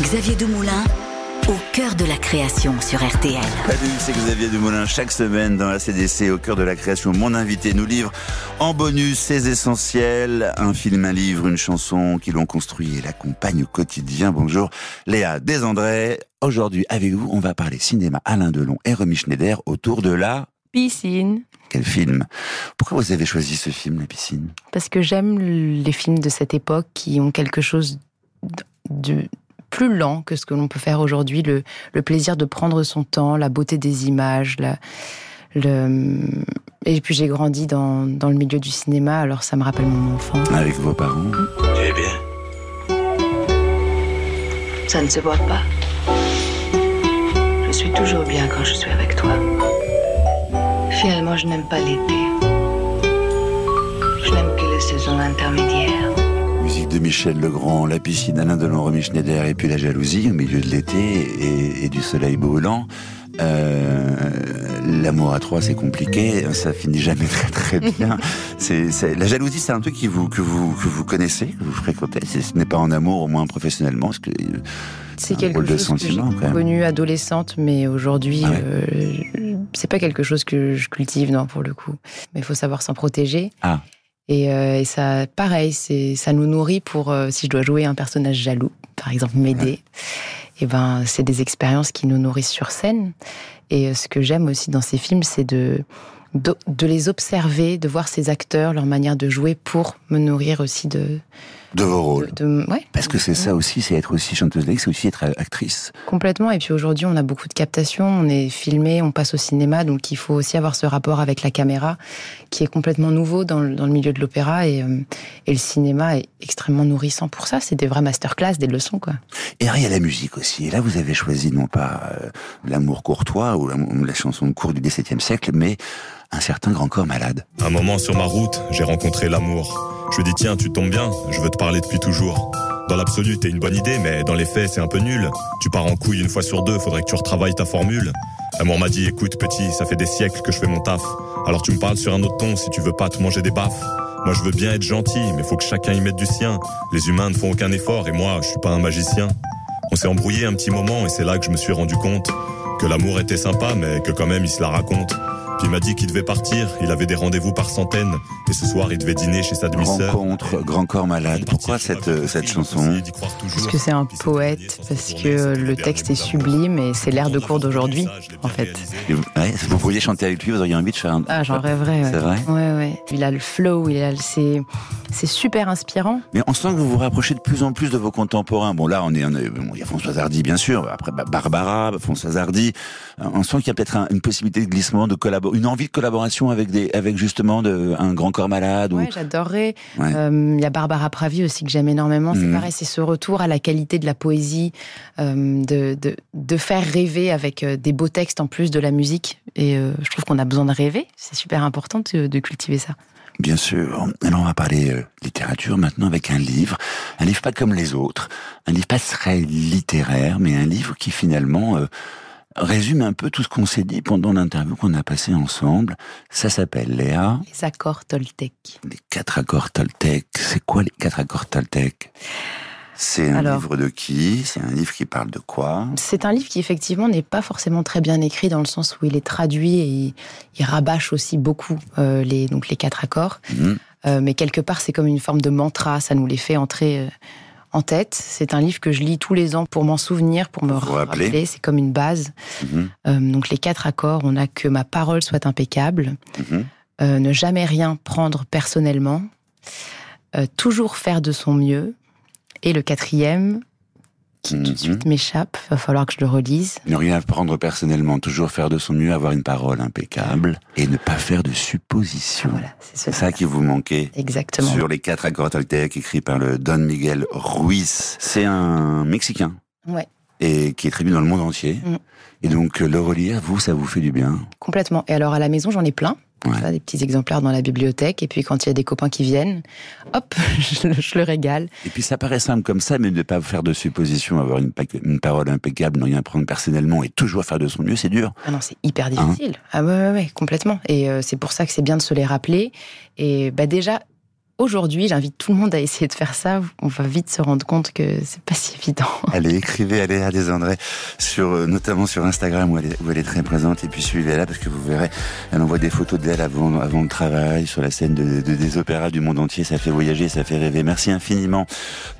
Xavier Dumoulin, au cœur de la création sur RTL. Salut, c'est Xavier Dumoulin. Chaque semaine dans la CDC, au cœur de la création, mon invité nous livre en bonus ses essentiels. Un film, un livre, une chanson qui l'ont construit et l'accompagne au quotidien. Bonjour Léa Desandré. Aujourd'hui, avec vous, on va parler cinéma Alain Delon et Romy Schneider autour de la Piscine. Quel film? Pourquoi vous avez choisi ce film, La piscine? Parce que j'aime les films de cette époque qui ont quelque chose de plus lent que ce que l'on peut faire aujourd'hui, le, le, plaisir de prendre son temps, la beauté des images, la, le... et puis j'ai grandi dans, dans, le milieu du cinéma, alors ça me rappelle mon enfant. Avec vos parents Tu es bien Ça ne se voit pas. Je suis toujours bien quand je suis avec toi. Finalement, je n'aime pas l'été. Je n'aime que les saisons intermédiaires. Musique de Michel Legrand, la piscine Alain Delon, Romy Schneider et puis la jalousie au milieu de l'été et, et, du soleil brûlant. Euh, L'amour à trois, c'est compliqué, ça finit jamais très très bien. c'est la jalousie, c'est un truc qui vous, que vous que vous connaissez, que vous fréquentez. Ce n'est pas en amour, au moins professionnellement, parce que c'est quelque chose que j'ai connu adolescente, mais aujourd'hui, ah ouais. euh, c'est pas quelque chose que je cultive, non, pour le coup. Mais il faut savoir s'en protéger. Ah. Et, euh, et, ça, pareil, c'est ça nous nourrit pour euh, si je dois jouer un personnage jaloux, par exemple m'aider. Ouais. Et ben, c'est des expériences qui nous nourrissent sur scène. Et euh, ce que j'aime aussi dans ces films, c'est de, de, de les observer, de voir ces acteurs, leur manière de jouer pour me nourrir aussi de de vos rôles. De, de, ouais. Parce que c'est ça aussi, c'est être aussi chanteuse c'est aussi être actrice. Complètement. Et puis aujourd'hui, on a beaucoup de captations, on est filmé, on passe au cinéma, donc il faut aussi avoir ce rapport avec la caméra qui est complètement nouveau dans le, dans le milieu de l'opéra et, euh, et, le cinéma est extrêmement nourrissant pour ça. C'est des vraies masterclass, des leçons, quoi. Et il y a la musique aussi. Et là, vous avez choisi non pas euh, l'amour courtois ou la, la chanson de cour du XVIIe siècle, mais un certain grand corps malade. Un moment sur ma route, j'ai rencontré l'amour. Je lui dis tiens, tu tombes bien, je veux te parler depuis toujours. Dans l'absolu, t'es une bonne idée, mais dans les faits, c'est un peu nul. Tu pars en couille une fois sur deux, faudrait que tu retravailles ta formule. L'amour m'a dit écoute petit, ça fait des siècles que je fais mon taf. Alors tu me parles sur un autre ton si tu veux pas te manger des baffes. Moi je veux bien être gentil, mais faut que chacun y mette du sien. Les humains ne font aucun effort et moi je suis pas un magicien. On s'est embrouillé un petit moment et c'est là que je me suis rendu compte que l'amour était sympa mais que quand même il se la raconte. Il m'a dit qu'il devait partir, il avait des rendez-vous par centaines, et ce soir il devait dîner chez sa demi-sœur. Rencontre, Grand Corps Malade. Pourquoi cette, cette chanson Parce que c'est un poète, parce que le texte est sublime et c'est l'air de cours d'aujourd'hui, en fait. Ouais, vous pourriez chanter avec lui, vous auriez envie de faire un. Ah, j'en rêverais. Ouais. C'est vrai Ouais, ouais. Il a le flow, il a c'est c'est super inspirant. Mais on sent que vous vous rapprochez de plus en plus de vos contemporains. Bon, là, on est, on est bon, il y a François Hardy, bien sûr. Après, Barbara, François Hardy. On sent qu'il y a peut-être un, une possibilité de glissement, de collaboration une envie de collaboration avec des, avec justement de, un grand corps malade. Ouais, ou... j'adorerais. Il ouais. euh, y a Barbara Pravi aussi que j'aime énormément. C'est mmh. pareil, c'est ce retour à la qualité de la poésie, euh, de, de, de, faire rêver avec euh, des beaux textes en plus de la musique. Et euh, je trouve qu'on a besoin de rêver. C'est super important de, de, cultiver ça. Bien sûr. Alors on va parler euh, littérature maintenant avec un livre, un livre pas comme les autres, un livre pas très littéraire, mais un livre qui finalement euh, résume un peu tout ce qu'on s'est dit pendant l'interview qu'on a passé ensemble. Ça s'appelle Léa. Les accords Toltec. Les quatre accords Toltec. C'est quoi les quatre accords Toltec? C'est un Alors, livre de qui? C'est un livre qui parle de quoi? C'est un livre qui effectivement n'est pas forcément très bien écrit dans le sens où il est traduit et il, il rabâche aussi beaucoup euh, les donc les quatre accords. Mmh. Euh, mais quelque part c'est comme une forme de mantra, ça nous les fait entrer euh, en tête. C'est un livre que je lis tous les ans pour m'en souvenir, pour me Vous rappeler. rappeler. C'est comme une base. Mmh. Euh, donc les quatre accords, on a que ma parole soit impeccable, mmh. Euh, ne jamais rien prendre personnellement, euh, toujours faire de son mieux. Et le quatrième, qui tout de suite m'échappe, va falloir que je le relise. Ne rien prendre personnellement, toujours faire de son mieux, avoir une parole impeccable et ne pas faire de suppositions. Voilà, c'est ça qui vous manquait. Exactement. Sur les quatre accords toltec écrits par le Don Miguel Ruiz. C'est un Mexicain. Ouais. Et qui est traduit dans le monde entier. Mm. Et donc, le relire, vous, ça vous fait du bien? Complètement. Et alors, à la maison, j'en ai plein. Ouais. Des petits exemplaires dans la bibliothèque. Et puis quand il y a des copains qui viennent, hop, je, je, le régale. Et puis ça paraît simple comme ça, mais ne pas faire de suppositions, avoir une, une, parole impeccable, ne rien prendre personnellement et toujours faire de son mieux, c'est dur. Ah non, c'est hyper difficile. Hein ah ouais, ouais, ouais, complètement. Et euh, c'est pour ça que c'est bien de se les rappeler. Et bah déjà, aujourd'hui, j'invite tout le monde à essayer de faire ça. On va vite se rendre compte que c'est pas si évident. Allez, écrivez à Léa Desandré, sur, euh, notamment sur Instagram où elle, est, très présente. Et puis suivez-la parce que vous verrez, elle envoie des photos d'elle avant, le travail, sur la scène de, des opéras du monde entier. Ça fait voyager, ça fait rêver. Merci infiniment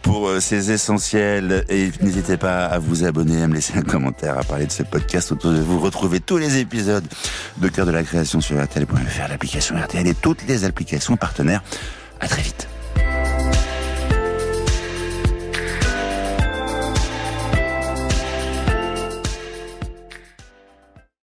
pour euh, ces essentiels. Et n'hésitez pas à vous abonner, à me laisser un commentaire, à parler de ce podcast autour de vous. Retrouvez tous les épisodes de Cœur de la Création sur RTL.fr, l'application RTL et toutes les applications partenaires. À très vite.